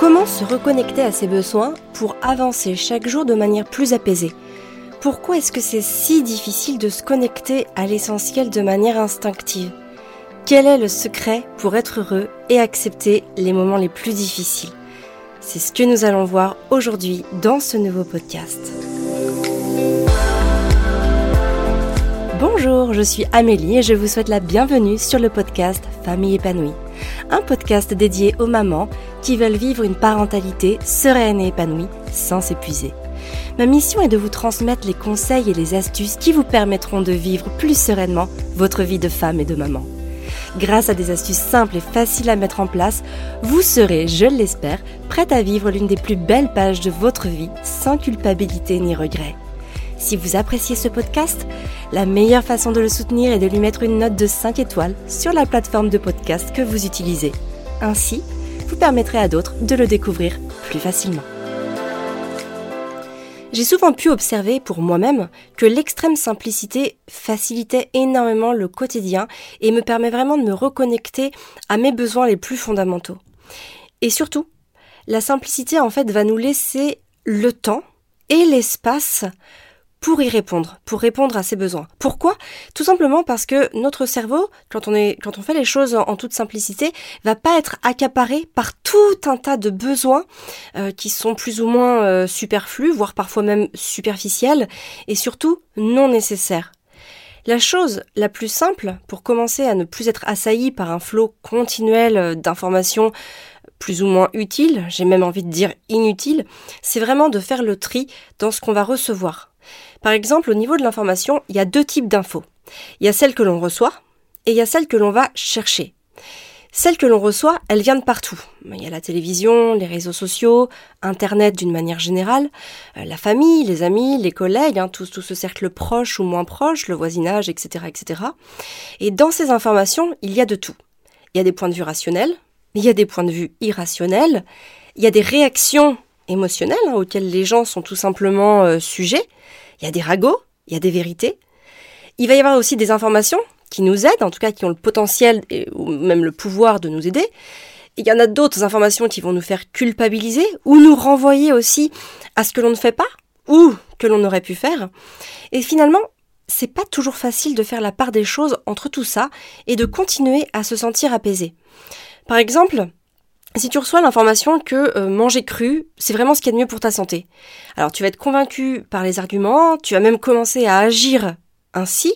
Comment se reconnecter à ses besoins pour avancer chaque jour de manière plus apaisée? Pourquoi est-ce que c'est si difficile de se connecter à l'essentiel de manière instinctive? Quel est le secret pour être heureux et accepter les moments les plus difficiles? C'est ce que nous allons voir aujourd'hui dans ce nouveau podcast. Bonjour, je suis Amélie et je vous souhaite la bienvenue sur le podcast Famille épanouie. Un podcast dédié aux mamans qui veulent vivre une parentalité sereine et épanouie sans s'épuiser. Ma mission est de vous transmettre les conseils et les astuces qui vous permettront de vivre plus sereinement votre vie de femme et de maman. Grâce à des astuces simples et faciles à mettre en place, vous serez, je l'espère, prête à vivre l'une des plus belles pages de votre vie sans culpabilité ni regret. Si vous appréciez ce podcast, la meilleure façon de le soutenir est de lui mettre une note de 5 étoiles sur la plateforme de podcast que vous utilisez. Ainsi, vous permettrez à d'autres de le découvrir plus facilement. J'ai souvent pu observer pour moi-même que l'extrême simplicité facilitait énormément le quotidien et me permet vraiment de me reconnecter à mes besoins les plus fondamentaux. Et surtout, la simplicité en fait va nous laisser le temps et l'espace pour y répondre, pour répondre à ses besoins. Pourquoi? Tout simplement parce que notre cerveau, quand on, fait les choses en, toute simplicité, va pas être accaparé par tout un tas de besoins euh, qui sont plus ou moins euh, superflus, voire parfois même superficiels, et surtout non nécessaires. La chose la plus simple pour commencer à ne plus être assailli par un flot continuel euh, d'informations plus ou moins utiles, j'ai même envie de dire inutiles, c'est vraiment de faire le tri dans ce qu'on va recevoir. Par exemple, au niveau de l'information, il y a deux types d'infos. Il y a celle que l'on reçoit et il y a celle que l'on va chercher. Celle que l'on reçoit, elle vient de partout. Il y a la télévision, les réseaux sociaux, Internet d'une manière générale, euh, la famille, les amis, les collègues, hein, tout, ce cercle proche ou moins proche, le voisinage, etc., etc. Et dans ces informations, il y a de tout. Il y a des points de vue rationnels, il y a des points de vue irrationnels, il y a des réactions émotionnelles hein, auxquelles les gens sont tout simplement euh, sujets, il y a des ragots, il y a des vérités. Il va y avoir aussi des informations qui nous aident, en tout cas qui ont le potentiel ou même le pouvoir de nous aider. Il y en a d'autres informations qui vont nous faire culpabiliser ou nous renvoyer aussi à ce que l'on ne fait pas ou que l'on aurait pu faire. Et finalement, c'est pas toujours facile de faire la part des choses entre tout ça et de continuer à se sentir apaisé. Par exemple, si tu reçois l'information que euh, manger cru, c'est vraiment ce qui est de mieux pour ta santé, alors tu vas être convaincu par les arguments, tu vas même commencer à agir ainsi,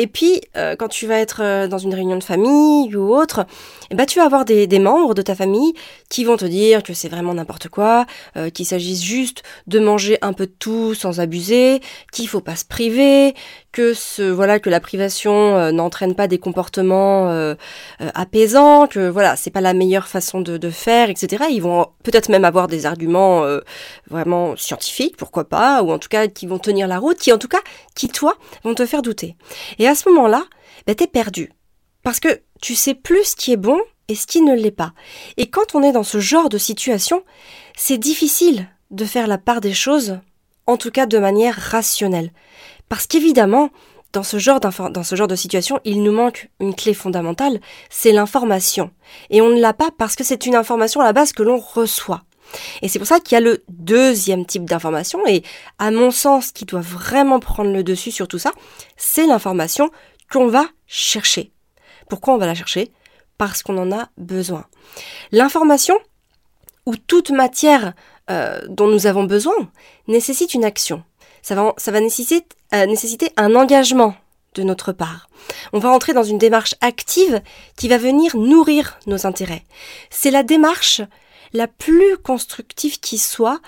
et puis, euh, quand tu vas être euh, dans une réunion de famille ou autre, eh ben, tu vas avoir des, membres de ta famille qui vont te dire que c'est vraiment n'importe quoi, euh, qu'il s'agisse juste de manger un peu de tout sans abuser, qu'il faut pas se priver, que voilà que la privation n'entraîne pas des comportements apaisants, que voilà c'est pas la meilleure façon de, faire, etc. Ils vont peut-être même avoir des arguments vraiment scientifiques, pourquoi pas, ou en tout cas qui vont tenir la route, qui en tout cas qui toi vont te faire douter. À ce moment-là, ben, t'es perdu. Parce que tu sais plus ce qui est bon et ce qui ne l'est pas. Et quand on est dans ce genre de situation, c'est difficile de faire la part des choses, en tout cas de manière rationnelle. Parce qu'évidemment, dans ce, genre dans ce genre de situation, il nous manque une clé fondamentale, c'est l'information. Et on ne l'a pas parce que c'est une information à la base que l'on reçoit. Et c'est pour ça qu'il y a le deuxième type d'information, et à mon sens, qui doit vraiment prendre le dessus sur tout ça, c'est l'information qu'on va chercher. Pourquoi on va la chercher? Parce qu'on en a besoin. L'information, ou toute matière euh, dont nous avons besoin, nécessite une action. Ça va, euh, nécessiter un engagement de notre part. On va entrer dans une démarche active qui va venir nourrir nos intérêts. C'est la démarche la plus constructive qui soit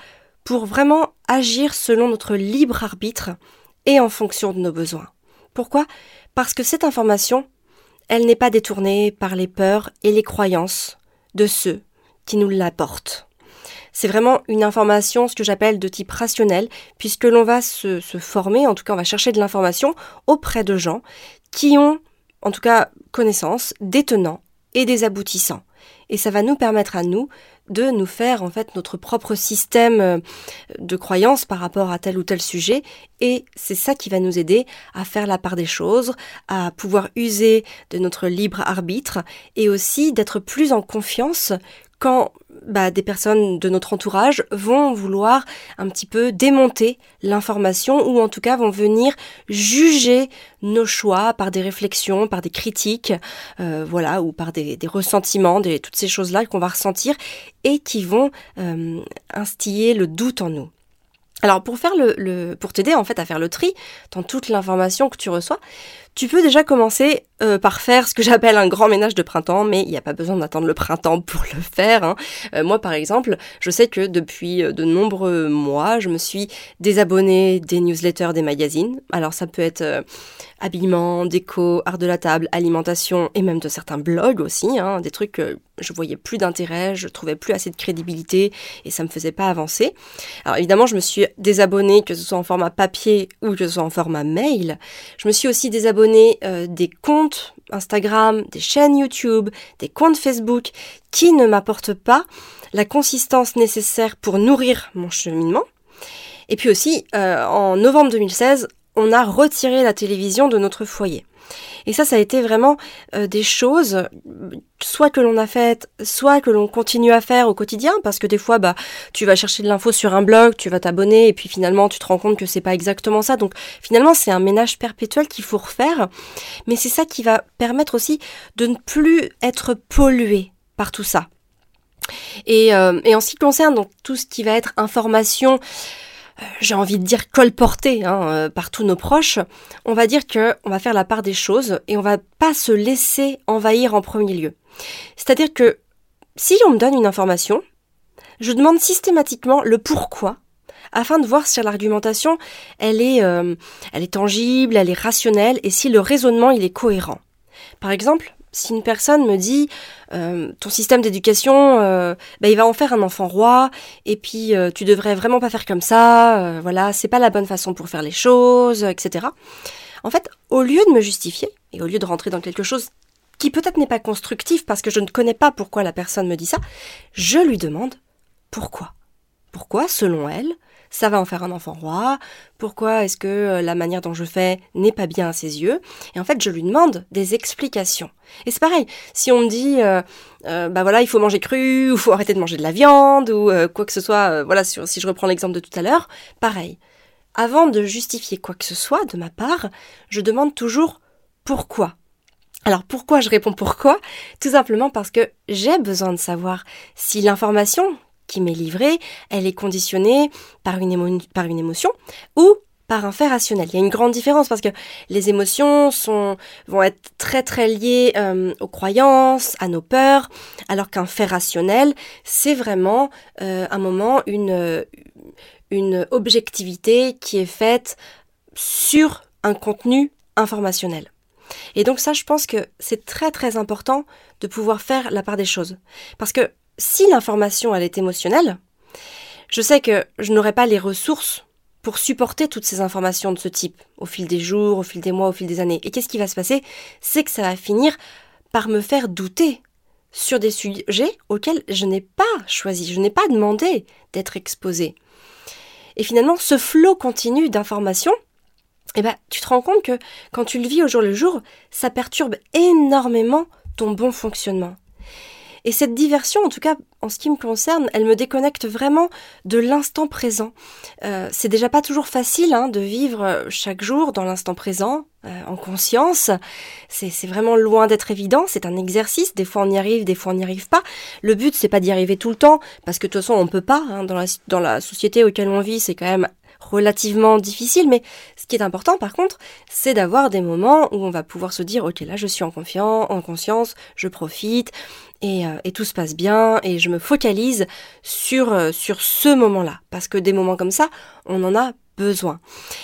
pour vraiment agir selon notre libre arbitre et en fonction de nos besoins. Pourquoi? Parce que cette information, elle n'est pas détournée par les peurs et les croyances de ceux qui nous l'apportent. C'est vraiment une information, ce que j'appelle de type rationnel, puisque l'on va se, former, en tout cas on va chercher de l'information auprès de gens qui ont, en tout cas, connaissance des tenants et des aboutissants. Et ça va nous permettre à nous de nous faire en fait notre propre système euh, de croyance par rapport à tel ou tel sujet. Et c'est ça qui va nous aider à faire la part des choses, à pouvoir user de notre libre arbitre et aussi d'être plus en confiance quand bah, des personnes de notre entourage vont vouloir un petit peu démonter l'information ou en tout cas vont venir juger nos choix par des réflexions, par des critiques, euh, voilà, ou par des, ressentiments, des, toutes ces choses-là qu'on va ressentir et qui vont euh, instiller le doute en nous. Alors pour faire le, pour t'aider en fait à faire le tri dans toute l'information que tu reçois, tu peux déjà commencer euh, par faire ce que j'appelle un grand ménage de printemps, mais il n'y a pas besoin d'attendre le printemps pour le faire. Hein. Euh, moi, par exemple, je sais que depuis euh, de nombreux mois, je me suis désabonnée des newsletters des magazines. Alors ça peut être habillement, déco, art de la table, alimentation et même de certains blogs aussi, hein, des trucs je voyais plus d'intérêt, je trouvais plus assez de crédibilité et ça me faisait pas avancer. Alors évidemment, je me suis désabonnée, que ce soit en format papier ou que ce soit en format mail. Je me suis aussi désabonnée des comptes Instagram, des chaînes YouTube, des comptes Facebook qui ne m'apportent pas la consistance nécessaire pour nourrir mon cheminement. Et puis aussi, euh, en novembre 2016, on a retiré la télévision de notre foyer. Et ça, ça a été vraiment euh, des choses, soit que l'on a faites, soit que l'on continue à faire au quotidien, parce que des fois, bah, tu vas chercher de l'info sur un blog, tu vas t'abonner, et puis finalement, tu te rends compte que c'est pas exactement ça. Donc, finalement, c'est un ménage perpétuel qu'il faut refaire. Mais c'est ça qui va permettre aussi de ne plus être pollué par tout ça. Et, euh, et en ce qui concerne donc tout ce qui va être information, j'ai envie de dire colporté hein, euh, par tous nos proches, on va dire que on va faire la part des choses et on va pas se laisser envahir en premier lieu. C'est-à-dire que si on me donne une information, je demande systématiquement le pourquoi afin de voir si l'argumentation elle est, euh, elle est tangible, elle est rationnelle et si le raisonnement il est cohérent. Par exemple, si une personne me dit euh, ton système d'éducation, euh, bah, il va en faire un enfant roi, et puis euh, tu devrais vraiment pas faire comme ça, voilà, c'est pas la bonne façon pour faire les choses, etc. En fait, au lieu de me justifier et au lieu de rentrer dans quelque chose qui peut-être n'est pas constructif parce que je ne connais pas pourquoi la personne me dit ça, je lui demande pourquoi. Pourquoi, selon elle, ça va en faire un enfant roi, pourquoi est-ce que euh, la manière dont je fais n'est pas bien à ses yeux, et en fait je lui demande des explications. Et c'est pareil, si on me dit, euh, euh, bah voilà, il faut manger cru, ou faut arrêter de manger de la viande, ou quoi que ce soit, voilà, si je reprends l'exemple de tout à l'heure, pareil. Avant de justifier quoi que ce soit de ma part, je demande toujours pourquoi. Alors pourquoi je réponds pourquoi? Tout simplement parce que j'ai besoin de savoir si l'information qui m'est livrée, elle est conditionnée par une, par une émotion ou par un fait rationnel. Il y a une grande différence parce que les émotions vont être très très liées euh, aux croyances, à nos peurs, alors qu'un fait rationnel, c'est vraiment euh, un moment, une, une objectivité qui est faite sur un contenu informationnel. Et donc ça, je pense que c'est très très important de pouvoir faire la part des choses. Parce que si l'information elle est émotionnelle, je sais que je n'aurai pas les ressources pour supporter toutes ces informations de ce type au fil des jours, au fil des mois, au fil des années. Et qu'est-ce qui va se passer? C'est que ça va finir par me faire douter sur des sujets auxquels je n'ai pas choisi, je n'ai pas demandé d'être exposé. Et finalement, ce flot continu d'informations, eh ben, tu te rends compte que quand tu le vis au jour le jour, ça perturbe énormément ton bon fonctionnement. Et cette diversion, en tout cas en ce qui me concerne, elle me déconnecte vraiment de l'instant présent. Euh, c'est déjà pas toujours facile hein, de vivre euh, chaque jour dans l'instant présent, euh, en conscience. C'est vraiment loin d'être évident. C'est un exercice. Des fois on y arrive, des fois on n'y arrive pas. Le but c'est pas d'y arriver tout le temps, parce que de toute façon on peut pas. Hein, dans, la, dans la société auquel on vit, c'est quand même relativement difficile, mais ce qui est important par contre, c'est d'avoir des moments où on va pouvoir se dire ok là je suis en confiance, en conscience, je profite et, euh, et, tout se passe bien et je me focalise sur, euh, sur ce moment-là parce que des moments comme ça, on en a besoin.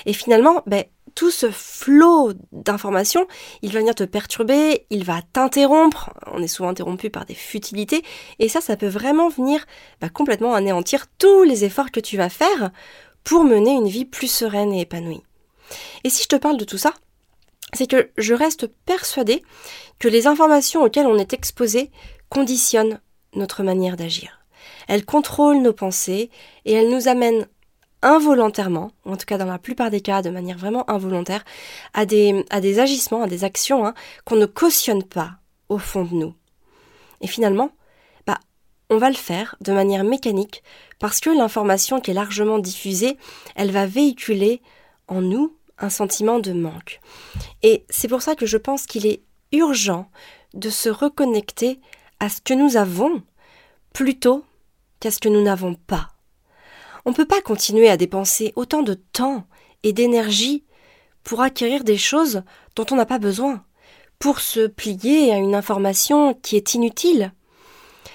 Et finalement, ben, tout ce flot d'informations, il va venir te perturber, il va t'interrompre, on est souvent interrompu par des futilités, et ça, ça peut vraiment venir bah, complètement anéantir tous les efforts que tu vas faire pour mener une vie plus sereine et épanouie. Et si je te parle de tout ça, c'est que je reste persuadée que les informations auxquelles on est exposé conditionnent notre manière d'agir. Elles contrôlent nos pensées et elles nous amènent involontairement, en tout cas dans la plupart des cas de manière vraiment involontaire, à des, à agissements, à des actions hein, qu'on ne cautionne pas au fond de nous. Et finalement, bah, on va le faire de manière mécanique parce que l'information qui est largement diffusée, elle va véhiculer en nous un sentiment de manque. Et c'est pour ça que je pense qu'il est urgent de se reconnecter à ce que nous avons plutôt qu'à ce que nous n'avons pas. On ne peut pas continuer à dépenser autant de temps et d'énergie pour acquérir des choses dont on n'a pas besoin, pour se plier à une information qui est inutile.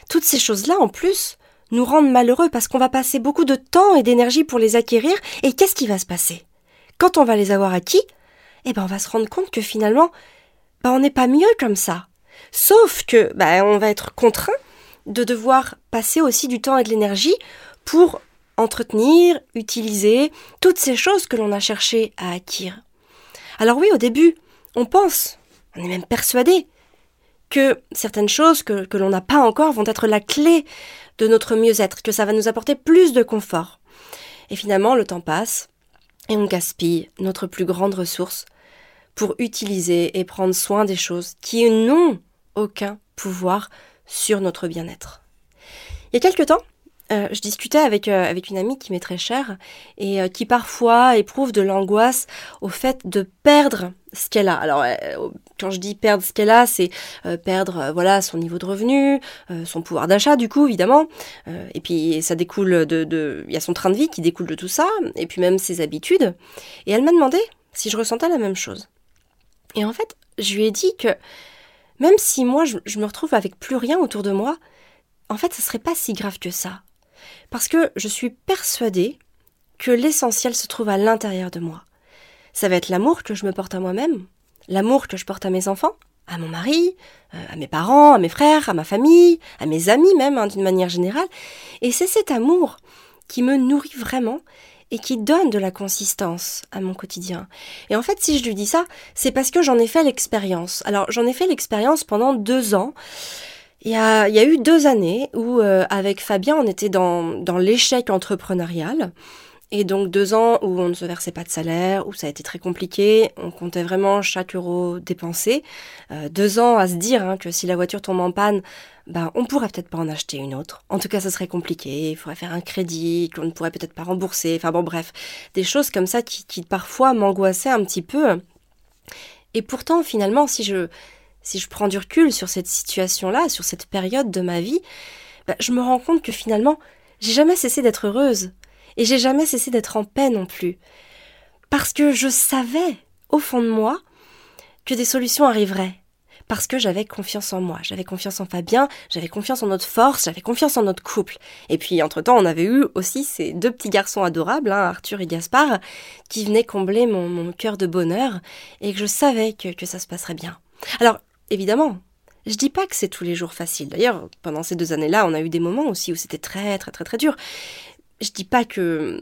Toutes ces choses-là, en plus, nous rendent malheureux parce qu'on va passer beaucoup de temps et d'énergie pour les acquérir, et qu'est-ce qui va se passer? Quand on va les avoir acquis, eh ben on va se rendre compte que finalement, ben on n'est pas mieux comme ça. Sauf que ben on va être contraint de devoir passer aussi du temps et de l'énergie pour entretenir, utiliser toutes ces choses que l'on a cherché à acquérir. Alors oui, au début, on pense, on est même persuadé que certaines choses que, que l'on n'a pas encore vont être la clé de notre mieux-être, que ça va nous apporter plus de confort. Et finalement, le temps passe et on gaspille notre plus grande ressource pour utiliser et prendre soin des choses qui n'ont aucun pouvoir sur notre bien-être. Il y a quelque temps, euh, je discutais avec, euh, avec une amie qui m'est très chère et euh, qui parfois éprouve de l'angoisse au fait de perdre ce qu'elle a. Alors, quand je dis perdre ce qu'elle a, c'est perdre voilà son niveau de revenu, son pouvoir d'achat du coup évidemment, et puis ça découle de, de, il y a son train de vie qui découle de tout ça, et puis même ses habitudes. Et elle m'a demandé si je ressentais la même chose. Et en fait, je lui ai dit que même si moi je, me retrouve avec plus rien autour de moi, en fait, ce serait pas si grave que ça. Parce que je suis persuadée que l'essentiel se trouve à l'intérieur de moi. Ça va être l'amour que je me porte à moi-même, l'amour que je porte à mes enfants, à mon mari, euh, à mes parents, à mes frères, à ma famille, à mes amis même, hein, d'une manière générale. Et c'est cet amour qui me nourrit vraiment et qui donne de la consistance à mon quotidien. Et en fait, si je lui dis ça, c'est parce que j'en ai fait l'expérience. Alors, j'en ai fait l'expérience pendant deux ans. Il y a, eu deux années où, euh, avec Fabien, on était dans l'échec entrepreneurial. Et donc deux ans où on ne se versait pas de salaire, où ça a été très compliqué, on comptait vraiment chaque euro dépensé. Euh, deux ans à se dire hein, que si la voiture tombe en panne, ben, on pourrait peut-être pas en acheter une autre. En tout cas, ça serait compliqué, il faudrait faire un crédit qu'on ne pourrait peut-être pas rembourser. Enfin bon, bref, des choses comme ça qui, parfois m'angoissaient un petit peu. Et pourtant, finalement, si je, si je prends du recul sur cette situation-là, sur cette période de ma vie, bah, je me rends compte que finalement, j'ai jamais cessé d'être heureuse. Et j'ai jamais cessé d'être en paix non plus. Parce que je savais, au fond de moi, que des solutions arriveraient. Parce que j'avais confiance en moi, j'avais confiance en Fabien, j'avais confiance en notre force, j'avais confiance en notre couple. Et puis, entre-temps, on avait eu aussi ces deux petits garçons adorables, hein, Arthur et Gaspard, qui venaient combler mon, cœur de bonheur, et que je savais que, que ça se passerait bien. Alors, évidemment. Je dis pas que c'est tous les jours facile. D'ailleurs, pendant ces deux années-là, on a eu des moments aussi où c'était très, très, très, très dur. Je dis pas que,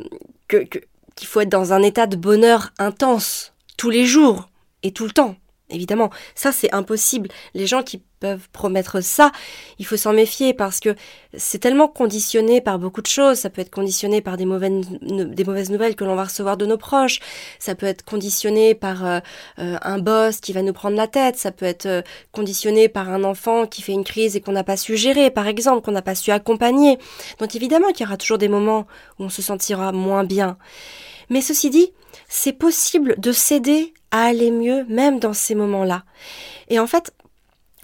qu'il faut être dans un état de bonheur intense tous les jours et tout le temps. Évidemment, ça c'est impossible. Les gens qui peuvent promettre ça, il faut s'en méfier parce que c'est tellement conditionné par beaucoup de choses. Ça peut être conditionné par des mauvaises, des mauvaises nouvelles que l'on va recevoir de nos proches. Ça peut être conditionné par euh, euh, un boss qui va nous prendre la tête. Ça peut être euh, conditionné par un enfant qui fait une crise et qu'on n'a pas su gérer, par exemple, qu'on n'a pas su accompagner. Donc évidemment qu'il y aura toujours des moments où on se sentira moins bien. Mais ceci dit, c'est possible de s'aider à aller mieux même dans ces moments-là. Et en fait,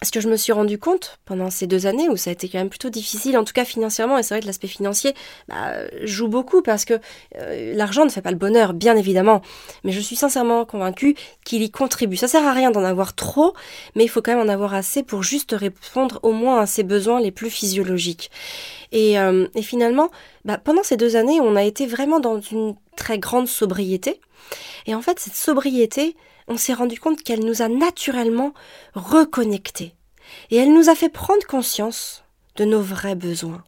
ce que je me suis rendu compte pendant ces deux années où ça a été quand même plutôt difficile, en tout cas financièrement, et c'est vrai que l'aspect financier bah, joue beaucoup parce que euh, l'argent ne fait pas le bonheur, bien évidemment, mais je suis sincèrement convaincue qu'il y contribue. Ça sert à rien d'en avoir trop, mais il faut quand même en avoir assez pour juste répondre au moins à ses besoins les plus physiologiques. Et, euh, finalement, bah, pendant ces deux années, on a été vraiment dans une très grande sobriété. Et en fait, cette sobriété, on s'est rendu compte qu'elle nous a naturellement reconnectés. Et elle nous a fait prendre conscience de nos vrais besoins,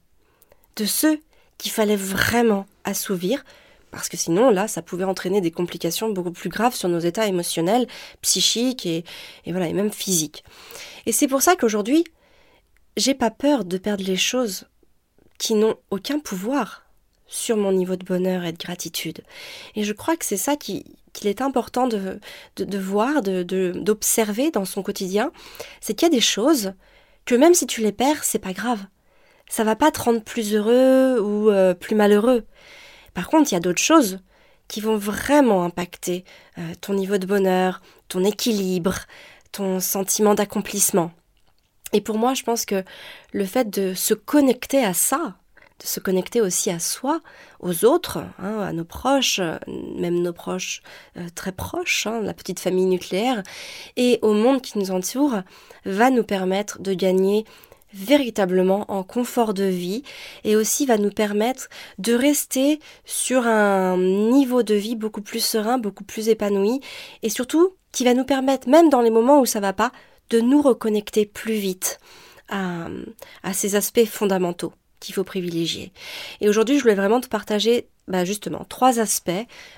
de ceux qu'il fallait vraiment assouvir, parce que sinon, là, ça pouvait entraîner des complications beaucoup plus graves sur nos états émotionnels, psychiques et, et voilà, et même physiques. Et c'est pour ça qu'aujourd'hui, j'ai pas peur de perdre les choses qui n'ont aucun pouvoir sur mon niveau de bonheur et de gratitude. Et je crois que c'est ça qui, qu'il est important de, de, voir, de, d'observer dans son quotidien, c'est qu'il y a des choses que même si tu les perds, c'est pas grave. ça va pas te rendre plus heureux ou euh, plus malheureux. Par contre, il y a d'autres choses qui vont vraiment impacter euh, ton niveau de bonheur, ton équilibre, ton sentiment d'accomplissement. Et pour moi, je pense que le fait de se connecter à ça, de se connecter aussi à soi, aux autres, hein, à nos proches, même nos proches euh, très proches, hein, la petite famille nucléaire, et au monde qui nous entoure, va nous permettre de gagner véritablement en confort de vie et aussi va nous permettre de rester sur un niveau de vie beaucoup plus serein, beaucoup plus épanoui et surtout qui va nous permettre, même dans les moments où ça va pas, de nous reconnecter plus vite à ces aspects fondamentaux qu'il faut privilégier. Et aujourd'hui, je voulais vraiment te partager bah justement trois aspects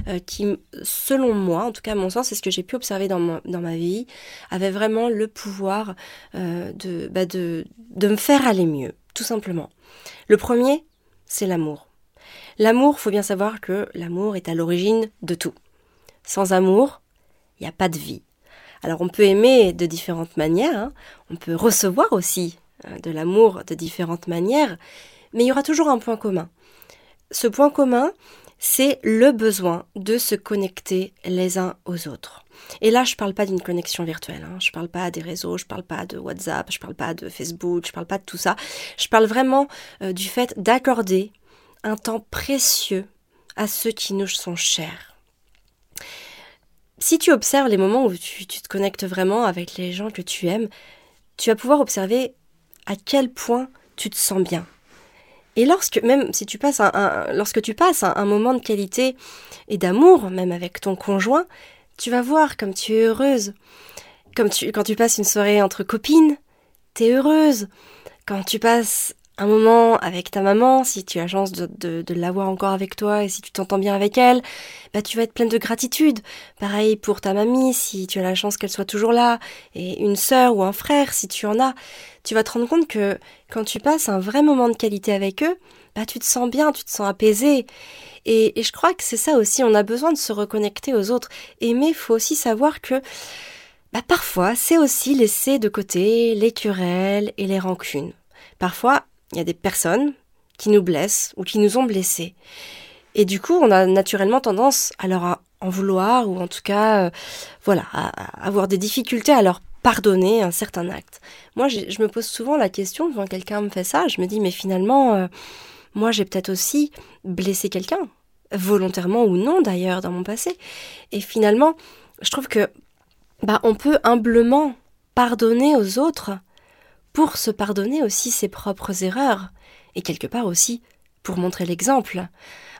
euh, qui, selon moi, en tout cas à mon sens, c'est ce que j'ai pu observer dans ma, vie, avaient vraiment le pouvoir euh, de, bah de, de me faire aller mieux, tout simplement. Le premier, c'est l'amour. L'amour, faut bien savoir que l'amour est à l'origine de tout. Sans amour, il n'y a pas de vie. Alors on peut aimer de différentes manières, hein. on peut recevoir aussi de l'amour de différentes manières, mais il y aura toujours un point commun. Ce point commun, c'est le besoin de se connecter les uns aux autres. Et là, je ne parle pas d'une connexion virtuelle, hein. je ne parle pas des réseaux, je ne parle pas de WhatsApp, je ne parle pas de Facebook, je ne parle pas de tout ça. Je parle vraiment euh, du fait d'accorder un temps précieux à ceux qui nous sont chers. Si tu observes les moments où tu te connectes vraiment avec les gens que tu aimes, tu vas pouvoir observer à quel point tu te sens bien, et lorsque, même si tu passes un, lorsque tu passes un, moment de qualité et d'amour, même avec ton conjoint, tu vas voir comme tu es heureuse. Comme tu, quand tu passes une soirée entre copines, tu es heureuse. Quand tu passes un moment avec ta maman, si tu as la chance de, de, l'avoir encore avec toi et si tu t'entends bien avec elle, bah tu vas être pleine de gratitude. Pareil pour ta mamie, si tu as la chance qu'elle soit toujours là, et une sœur ou un frère, si tu en as, tu vas te rendre compte que quand tu passes un vrai moment de qualité avec eux, bah tu te sens bien, tu te sens apaisé. Et, et je crois que c'est ça aussi, on a besoin de se reconnecter aux autres. Mais faut aussi savoir que bah parfois, c'est aussi laisser de côté les querelles et les rancunes. Parfois, il y a des personnes qui nous blessent ou qui nous ont blessés. Et du coup, on a naturellement tendance à leur en vouloir ou en tout cas, euh, voilà, à, avoir des difficultés à leur pardonner un certain acte. Moi, je me pose souvent la question quand quelqu'un me fait ça, je me dis mais finalement, euh, moi j'ai peut-être aussi blessé quelqu'un, volontairement ou non d'ailleurs dans mon passé. Et finalement, je trouve que bah on peut humblement pardonner aux autres pour se pardonner aussi ses propres erreurs, et quelque part aussi pour montrer l'exemple.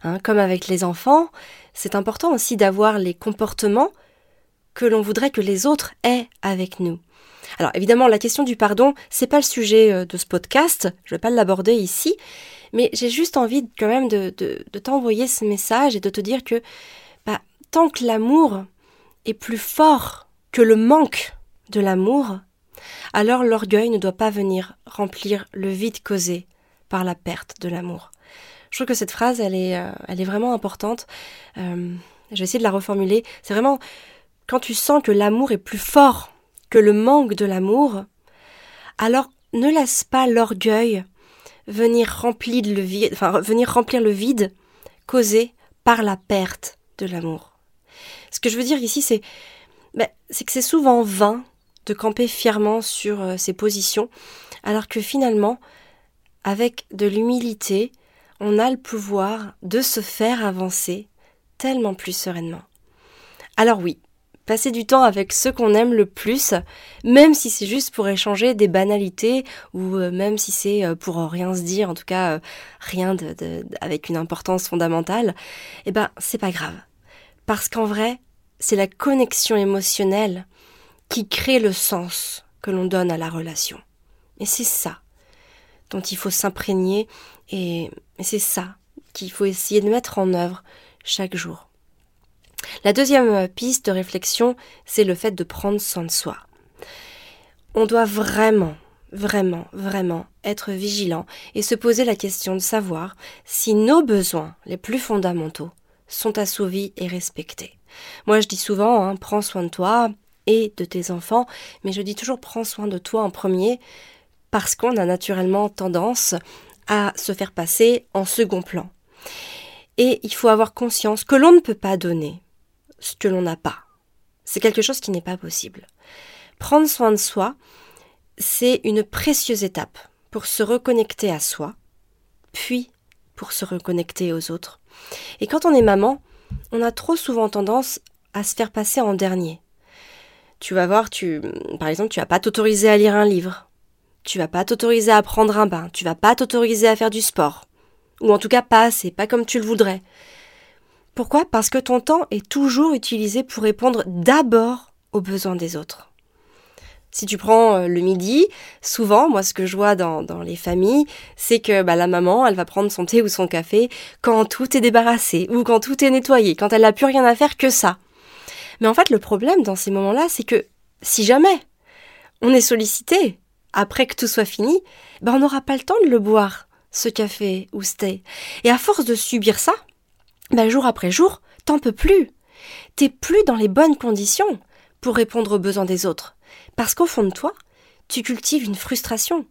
Hein, comme avec les enfants, c'est important aussi d'avoir les comportements que l'on voudrait que les autres aient avec nous. Alors évidemment, la question du pardon, c'est pas le sujet euh, de ce podcast, je vais pas l'aborder ici, mais j'ai juste envie quand même de, t'envoyer ce message et de te dire que bah, tant que l'amour est plus fort que le manque de l'amour, alors l'orgueil ne doit pas venir remplir le vide causé par la perte de l'amour. Je trouve que cette phrase, elle est, euh, elle est vraiment importante. Euh, je vais essayer de la reformuler. C'est vraiment quand tu sens que l'amour est plus fort que le manque de l'amour, alors ne laisse pas l'orgueil venir remplir le vide, venir remplir le vide causé par la perte de l'amour. Ce que je veux dire ici, c'est ben, c'est que c'est souvent vain de camper fièrement sur euh, ses positions, alors que finalement, avec de l'humilité, on a le pouvoir de se faire avancer tellement plus sereinement. Alors oui, passer du temps avec ceux qu'on aime le plus, même si c'est juste pour échanger des banalités ou euh, même si c'est euh, pour rien se dire, en tout cas rien de, avec une importance fondamentale, eh ben c'est pas grave. Parce qu'en vrai, c'est la connexion émotionnelle qui crée le sens que l'on donne à la relation. Et c'est ça dont il faut s'imprégner et, c'est ça qu'il faut essayer de mettre en œuvre chaque jour. La deuxième piste de réflexion, c'est le fait de prendre soin de soi. On doit vraiment, vraiment, vraiment être vigilant et se poser la question de savoir si nos besoins les plus fondamentaux sont assouvis et respectés. Moi, je dis souvent, hein, prends soin de toi, et de tes enfants, mais je dis toujours prends soin de toi en premier parce qu'on a naturellement tendance à se faire passer en second plan. Et il faut avoir conscience que l'on ne peut pas donner ce que l'on n'a pas. C'est quelque chose qui n'est pas possible. Prendre soin de soi, c'est une précieuse étape pour se reconnecter à soi, puis pour se reconnecter aux autres. Et quand on est maman, on a trop souvent tendance à se faire passer en dernier. Tu vas voir, tu, par exemple, tu vas pas t'autoriser à lire un livre. Tu vas pas t'autoriser à prendre un bain. Tu vas pas t'autoriser à faire du sport. Ou en tout cas pas assez, pas comme tu le voudrais. Pourquoi? Parce que ton temps est toujours utilisé pour répondre d'abord aux besoins des autres. Si tu prends euh, le midi, souvent, moi, ce que je vois dans, les familles, c'est que bah, la maman, elle va prendre son thé ou son café quand tout est débarrassé ou quand tout est nettoyé, quand elle n'a plus rien à faire que ça. Mais en fait, le problème dans ces moments-là, c'est que si jamais on est sollicité après que tout soit fini, bah, on n'aura pas le temps de le boire, ce café ou ce thé. Et à force de subir ça, bah, jour après jour, t'en peux plus. T'es plus dans les bonnes conditions pour répondre aux besoins des autres. Parce qu'au fond de toi, tu cultives une frustration,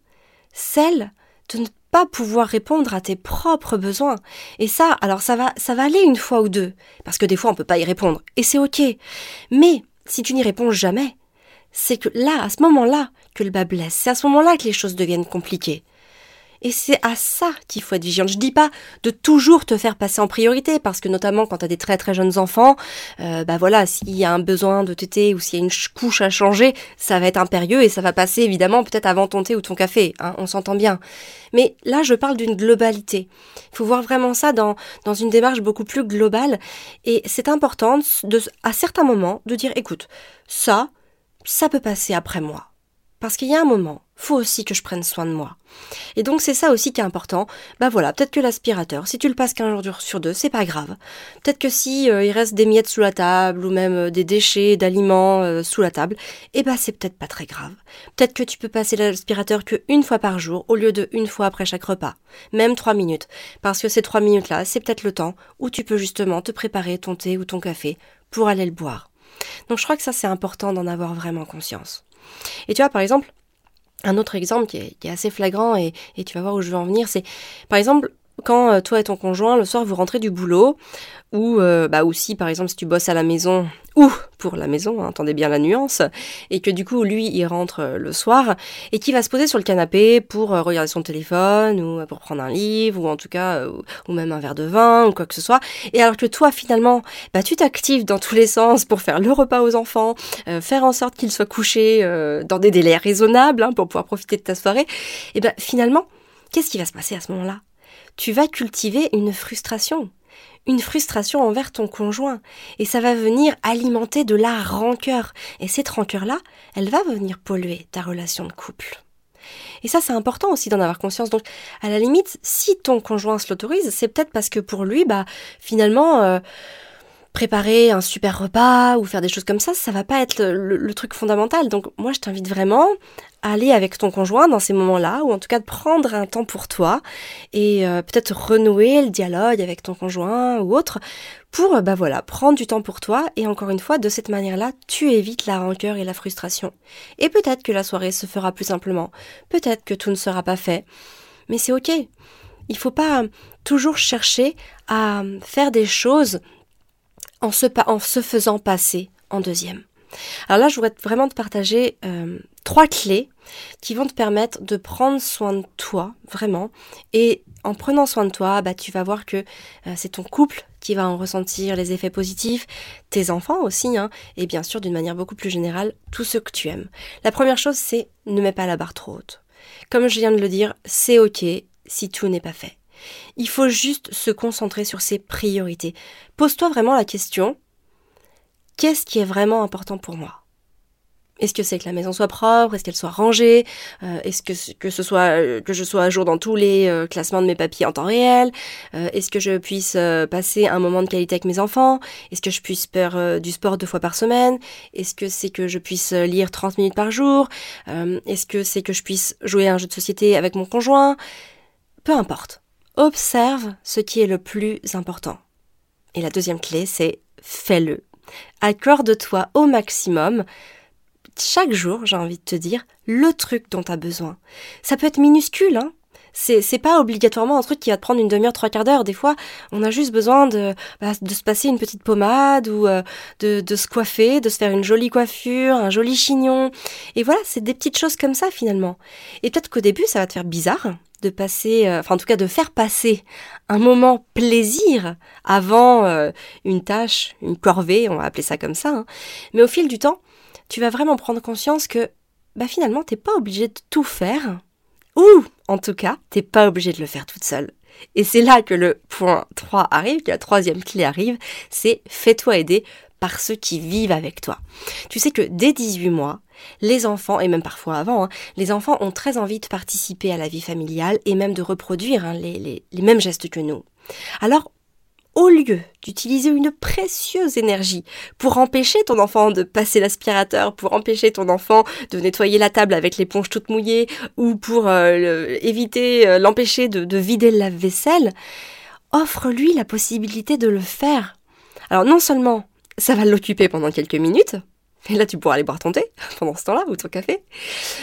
celle de ne pas pouvoir répondre à tes propres besoins. Et ça, alors ça va, ça va aller une fois ou deux, parce que des fois on peut pas y répondre, et c'est ok. Mais si tu n'y réponds jamais, c'est que là, à ce moment-là, que le bas blesse. C'est à ce moment-là que les choses deviennent compliquées. Et c'est à ça qu'il faut être vigilant. Je dis pas de toujours te faire passer en priorité, parce que notamment quand tu as des très très jeunes enfants, euh, bah voilà, s'il y a un besoin de téter ou s'il y a une couche à changer, ça va être impérieux et ça va passer évidemment peut-être avant ton thé ou ton café, hein, on s'entend bien. Mais là, je parle d'une globalité. Il faut voir vraiment ça dans, dans une démarche beaucoup plus globale. Et c'est important de, à certains moments de dire, écoute, ça, ça peut passer après moi. Parce qu'il y a un moment, faut aussi que je prenne soin de moi. Et donc c'est ça aussi qui est important. Bah voilà, peut-être que l'aspirateur, si tu le passes qu'un jour sur deux, c'est pas grave. Peut-être que si euh, il reste des miettes sous la table ou même euh, des déchets d'aliments euh, sous la table, eh bah c'est peut-être pas très grave. Peut-être que tu peux passer l'aspirateur que une fois par jour au lieu de une fois après chaque repas, même trois minutes, parce que ces trois minutes là, c'est peut-être le temps où tu peux justement te préparer ton thé ou ton café pour aller le boire. Donc je crois que ça c'est important d'en avoir vraiment conscience. Et tu vois, par exemple, un autre exemple qui est, assez flagrant et, et, tu vas voir où je veux en venir, c'est par exemple quand euh, toi et ton conjoint le soir vous rentrez du boulot ou euh, bah aussi par exemple si tu bosses à la maison ou pour la maison, hein, entendez bien la nuance, et que du coup lui il rentre euh, le soir et qui va se poser sur le canapé pour regarder son téléphone ou pour prendre un livre ou en tout cas ou, même un verre de vin ou quoi que ce soit. Et alors que toi finalement bah tu t'actives dans tous les sens pour faire le repas aux enfants, faire en sorte qu'ils soient couchés dans des délais raisonnables hein, pour pouvoir profiter de ta soirée, et ben finalement qu'est-ce qui va se passer à ce moment-là? Tu vas cultiver une frustration. Une frustration envers ton conjoint. Et ça va venir alimenter de la rancœur. Et cette rancœur-là, elle va venir polluer ta relation de couple. Et ça, c'est important aussi d'en avoir conscience. Donc, à la limite, si ton conjoint se l'autorise, c'est peut-être parce que pour lui, bah, finalement, euh, préparer un super repas ou faire des choses comme ça, ça va pas être le, truc fondamental. Donc moi, je t'invite vraiment à aller avec ton conjoint dans ces moments-là, ou en tout cas de prendre un temps pour toi et euh, peut-être renouer le dialogue avec ton conjoint ou autre pour, bah voilà, prendre du temps pour toi et encore une fois, de cette manière-là, tu évites la rancœur et la frustration. Et peut-être que la soirée se fera plus simplement, peut-être que tout ne sera pas fait, mais c'est ok. Il faut pas toujours chercher à faire des choses en se, en se faisant passer en deuxième. Alors là, je voudrais vraiment te partager euh, trois clés qui vont te permettre de prendre soin de toi, vraiment. Et en prenant soin de toi, bah, tu vas voir que euh, c'est ton couple qui va en ressentir les effets positifs, tes enfants aussi, hein, et bien sûr, d'une manière beaucoup plus générale, tous ceux que tu aimes. La première chose, c'est ne mets pas la barre trop haute. Comme je viens de le dire, c'est ok si tout n'est pas fait. Il faut juste se concentrer sur ses priorités. Pose-toi vraiment la question, qu'est-ce qui est vraiment important pour moi? Est-ce que c'est que la maison soit propre? Est-ce qu'elle soit rangée? Euh, Est-ce que, que ce soit euh, que je sois à jour dans tous les euh, classements de mes papiers en temps réel? Est-ce que je puisse passer un moment de qualité avec mes enfants? Est-ce que je puisse faire du sport deux fois par semaine? Est-ce que c'est que je puisse lire 30 minutes par jour? Est-ce que c'est que je puisse jouer à un jeu de société avec mon conjoint? Peu importe. Observe ce qui est le plus important. Et la deuxième clé, c'est fais-le. Accorde-toi au maximum, chaque jour, j'ai envie de te dire, le truc dont tu as besoin. Ça peut être minuscule, hein C'est pas obligatoirement un truc qui va te prendre une demi-heure, trois quarts d'heure. Des fois, on a juste besoin de, bah, se passer une petite pommade ou euh, de, de se coiffer, de se faire une jolie coiffure, un joli chignon. Et voilà, c'est des petites choses comme ça finalement. Et peut-être qu'au début, ça va te faire bizarre de passer, euh, enfin en tout cas de faire passer un moment plaisir avant euh, une tâche, une corvée, on va appeler ça comme ça. Hein. Mais au fil du temps, tu vas vraiment prendre conscience que bah finalement t'es pas obligé de tout faire ou, en tout cas, t'es pas obligé de le faire toute seule. Et c'est là que le point 3 arrive, que la troisième clé arrive, c'est fais-toi aider par ceux qui vivent avec toi. Tu sais que dès 18 mois, les enfants, et même parfois avant, hein, les enfants ont très envie de participer à la vie familiale et même de reproduire hein, les, les mêmes gestes que nous. Alors, au lieu d'utiliser une précieuse énergie pour empêcher ton enfant de passer l'aspirateur, pour empêcher ton enfant de nettoyer la table avec l'éponge toute mouillée, ou pour euh, éviter, euh, l'empêcher de, de vider le lave-vaisselle, offre-lui la possibilité de le faire. Alors non seulement ça va l'occuper pendant quelques minutes, et là tu pourras aller boire ton thé pendant ce temps-là ou ton café,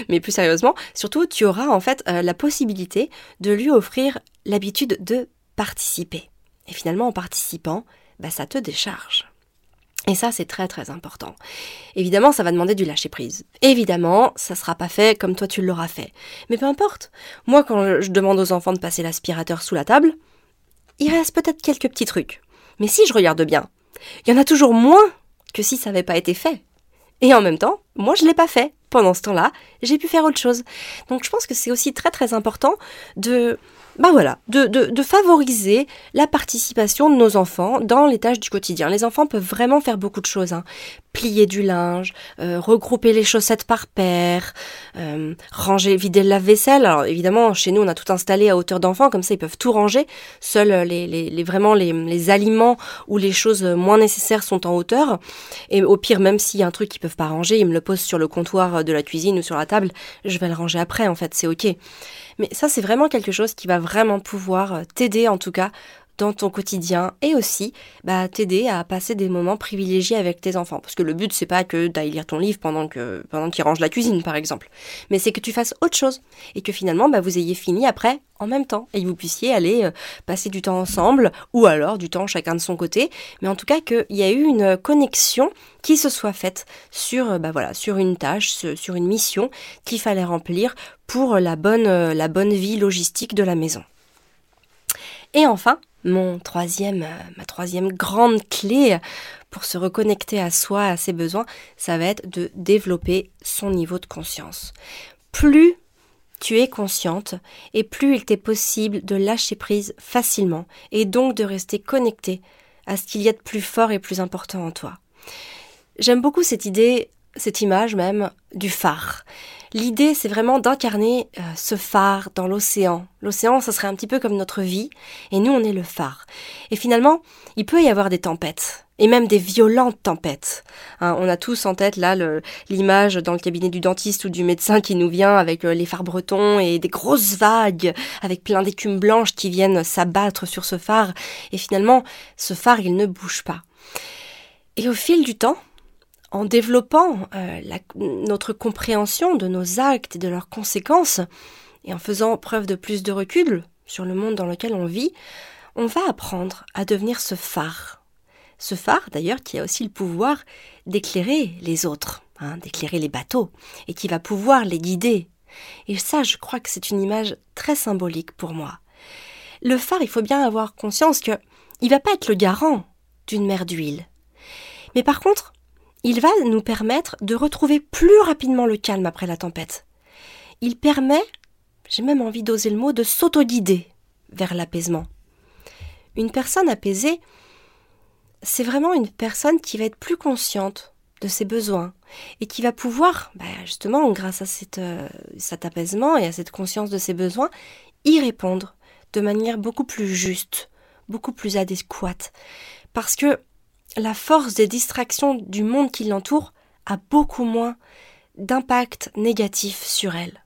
mais plus sérieusement, surtout tu auras en fait euh, la possibilité de lui offrir l'habitude de participer. Et finalement, en participant, bah, ça te décharge. Et ça, c'est très très important. Évidemment, ça va demander du lâcher prise. Évidemment, ça sera pas fait comme toi tu l'auras fait. Mais peu importe. Moi, quand je demande aux enfants de passer l'aspirateur sous la table, il reste peut-être quelques petits trucs. Mais si je regarde bien, il y en a toujours moins que si ça n'avait pas été fait. Et en même temps, moi, je l'ai pas fait. Pendant ce temps-là, j'ai pu faire autre chose. Donc, je pense que c'est aussi très très important de bah voilà, de, de, favoriser la participation de nos enfants dans les tâches du quotidien. Les enfants peuvent vraiment faire beaucoup de choses. Hein. Plier du linge, euh, regrouper les chaussettes par paire, euh, ranger, vider le lave-vaisselle. Alors évidemment, chez nous, on a tout installé à hauteur d'enfant, comme ça ils peuvent tout ranger. Seuls les, les, les vraiment les, les, aliments ou les choses moins nécessaires sont en hauteur. Et au pire, même s'il y a un truc qu'ils peuvent pas ranger, ils me le posent sur le comptoir de la cuisine ou sur la table, je vais le ranger après, en fait, c'est ok. Mais ça, c'est vraiment quelque chose qui va vraiment pouvoir euh, t'aider, en tout cas, dans ton quotidien et aussi bah, t'aider à passer des moments privilégiés avec tes enfants. Parce que le but, c'est pas que d'aller lire ton livre pendant que pendant qu'ils rangent la cuisine, par exemple. Mais c'est que tu fasses autre chose et que finalement, bah, vous ayez fini après en même temps et que vous puissiez aller euh, passer du temps ensemble ou alors du temps chacun de son côté. Mais en tout cas, qu'il y a eu une connexion qui se soit faite sur, euh, bah, voilà, sur une tâche, sur une mission qu'il fallait remplir pour la bonne, euh, la bonne vie logistique de la maison. Et enfin, mon troisième, euh, ma troisième grande clé pour se reconnecter à soi, à ses besoins, ça va être de développer son niveau de conscience. Plus tu es consciente et plus il t'est possible de lâcher prise facilement et donc de rester connecté à ce qu'il y a de plus fort et plus important en toi. J'aime beaucoup cette idée, cette image même du phare. L'idée, c'est vraiment d'incarner euh, ce phare dans l'océan. L'océan, ça serait un petit peu comme notre vie, et nous, on est le phare. Et finalement, il peut y avoir des tempêtes, et même des violentes tempêtes. Hein, on a tous en tête là l'image dans le cabinet du dentiste ou du médecin qui nous vient avec euh, les phares bretons et des grosses vagues avec plein d'écumes blanches qui viennent s'abattre sur ce phare. Et finalement, ce phare, il ne bouge pas. Et au fil du temps, en développant euh, notre compréhension de nos actes et de leurs conséquences, et en faisant preuve de plus de recul sur le monde dans lequel on vit, on va apprendre à devenir ce phare. Ce phare, d'ailleurs, qui a aussi le pouvoir d'éclairer les autres, hein, d'éclairer les bateaux, et qui va pouvoir les guider. Et ça, je crois que c'est une image très symbolique pour moi. Le phare, il faut bien avoir conscience que il va pas être le garant d'une mer d'huile. Mais par contre, il va nous permettre de retrouver plus rapidement le calme après la tempête. Il permet, j'ai même envie d'oser le mot, de s'auto-guider vers l'apaisement. Une personne apaisée, c'est vraiment une personne qui va être plus consciente de ses besoins et qui va pouvoir, bah, justement, grâce à euh, cet apaisement et à cette conscience de ses besoins, y répondre de manière beaucoup plus juste, beaucoup plus adéquate. Parce que la force des distractions du monde qui l'entoure a beaucoup moins d'impact négatif sur elle.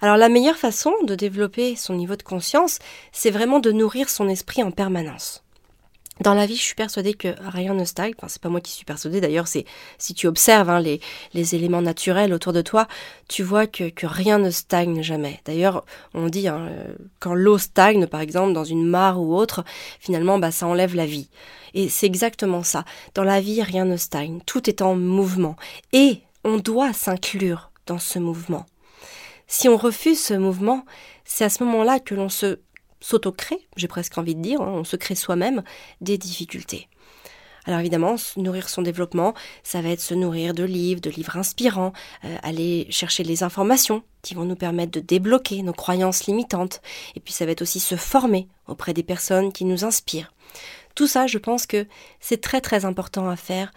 Alors la meilleure façon de développer son niveau de conscience, c'est vraiment de nourrir son esprit en permanence. Dans la vie, je suis persuadée que rien ne stagne. Enfin, c'est pas moi qui suis persuadée. D'ailleurs, c'est si tu observes hein, les, éléments naturels autour de toi, tu vois que, que rien ne stagne jamais. D'ailleurs, on dit hein, euh, quand l'eau stagne, par exemple, dans une mare ou autre, finalement, bah, ça enlève la vie. Et c'est exactement ça. Dans la vie, rien ne stagne. Tout est en mouvement. Et on doit s'inclure dans ce mouvement. Si on refuse ce mouvement, c'est à ce moment-là que l'on se s'auto-crée, j'ai presque envie de dire, hein, on se crée soi-même des difficultés. Alors évidemment, nourrir son développement, ça va être se nourrir de livres, de livres inspirants, euh, aller chercher les informations qui vont nous permettre de débloquer nos croyances limitantes, et puis ça va être aussi se former auprès des personnes qui nous inspirent. Tout ça, je pense que c'est très très important à faire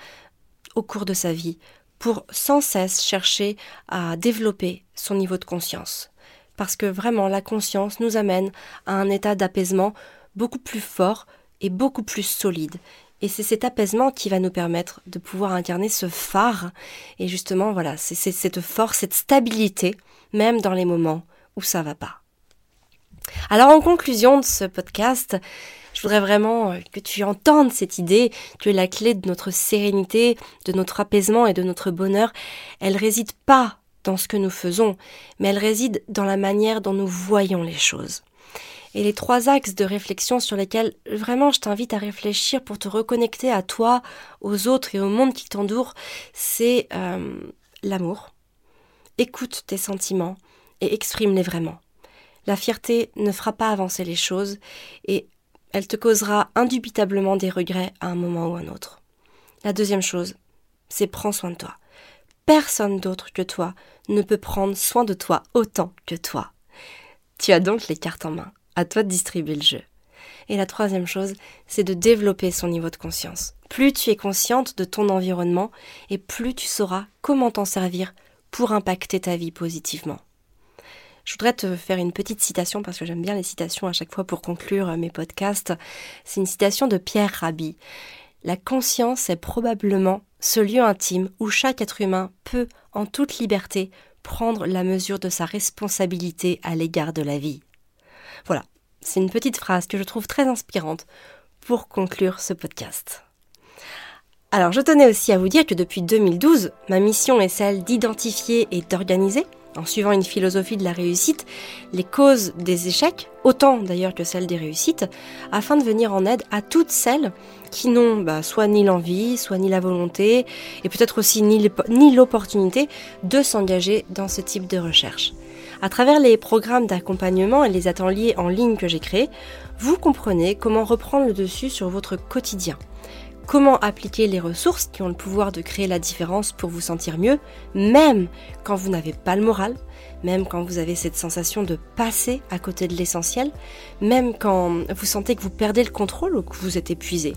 au cours de sa vie pour sans cesse chercher à développer son niveau de conscience parce que vraiment la conscience nous amène à un état d'apaisement beaucoup plus fort et beaucoup plus solide. Et c'est cet apaisement qui va nous permettre de pouvoir incarner ce phare. Et justement, voilà, c'est cette force, cette stabilité, même dans les moments où ça va pas. Alors en conclusion de ce podcast, je voudrais vraiment euh, que tu entendes cette idée que la clé de notre sérénité, de notre apaisement et de notre bonheur, elle réside pas dans ce que nous faisons, mais elle réside dans la manière dont nous voyons les choses. Et les trois axes de réflexion sur lesquels vraiment je t'invite à réfléchir pour te reconnecter à toi, aux autres et au monde qui t'entoure, c'est euh, l'amour. Écoute tes sentiments et exprime-les vraiment. La fierté ne fera pas avancer les choses et elle te causera indubitablement des regrets à un moment ou un autre. La deuxième chose, c'est prends soin de toi. Personne d'autre que toi ne peut prendre soin de toi autant que toi. Tu as donc les cartes en main. À toi de distribuer le jeu. Et la troisième chose, c'est de développer son niveau de conscience. Plus tu es consciente de ton environnement et plus tu sauras comment t'en servir pour impacter ta vie positivement. Je voudrais te faire une petite citation parce que j'aime bien les citations à chaque fois pour conclure mes podcasts. C'est une citation de Pierre Rabhi. La conscience est probablement ce lieu intime où chaque être humain peut, en toute liberté, prendre la mesure de sa responsabilité à l'égard de la vie. Voilà, c'est une petite phrase que je trouve très inspirante pour conclure ce podcast. Alors je tenais aussi à vous dire que depuis 2012, ma mission est celle d'identifier et d'organiser en suivant une philosophie de la réussite, les causes des échecs, autant d'ailleurs que celles des réussites, afin de venir en aide à toutes celles qui n'ont bah, soit ni l'envie, soit ni la volonté, et peut-être aussi ni l'opportunité de s'engager dans ce type de recherche. À travers les programmes d'accompagnement et les ateliers en ligne que j'ai créés, vous comprenez comment reprendre le dessus sur votre quotidien comment appliquer les ressources qui ont le pouvoir de créer la différence pour vous sentir mieux, même quand vous n'avez pas le moral, même quand vous avez cette sensation de passer à côté de l'essentiel, même quand vous sentez que vous perdez le contrôle ou que vous êtes épuisé.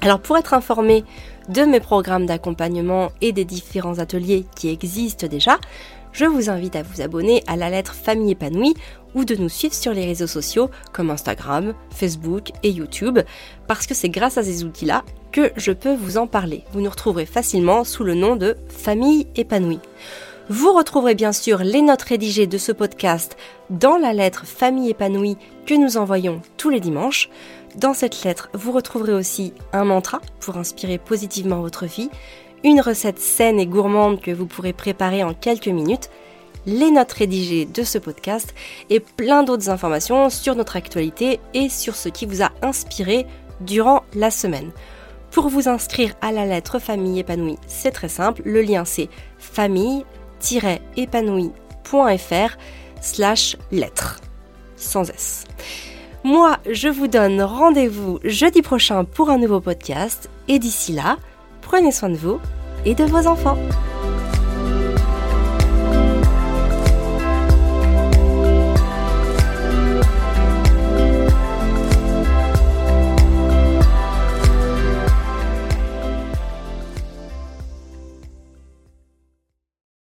Alors pour être informé de mes programmes d'accompagnement et des différents ateliers qui existent déjà, je vous invite à vous abonner à la lettre Famille épanouie ou de nous suivre sur les réseaux sociaux comme Instagram, Facebook et YouTube, parce que c'est grâce à ces outils-là que je peux vous en parler. Vous nous retrouverez facilement sous le nom de Famille épanouie. Vous retrouverez bien sûr les notes rédigées de ce podcast dans la lettre Famille épanouie que nous envoyons tous les dimanches. Dans cette lettre, vous retrouverez aussi un mantra pour inspirer positivement votre vie, une recette saine et gourmande que vous pourrez préparer en quelques minutes, les notes rédigées de ce podcast et plein d'autres informations sur notre actualité et sur ce qui vous a inspiré durant la semaine. Pour vous inscrire à la lettre Famille épanouie, c'est très simple. Le lien c'est famille-épanouie.fr slash lettre sans S. Moi, je vous donne rendez-vous jeudi prochain pour un nouveau podcast et d'ici là, prenez soin de vous et de vos enfants.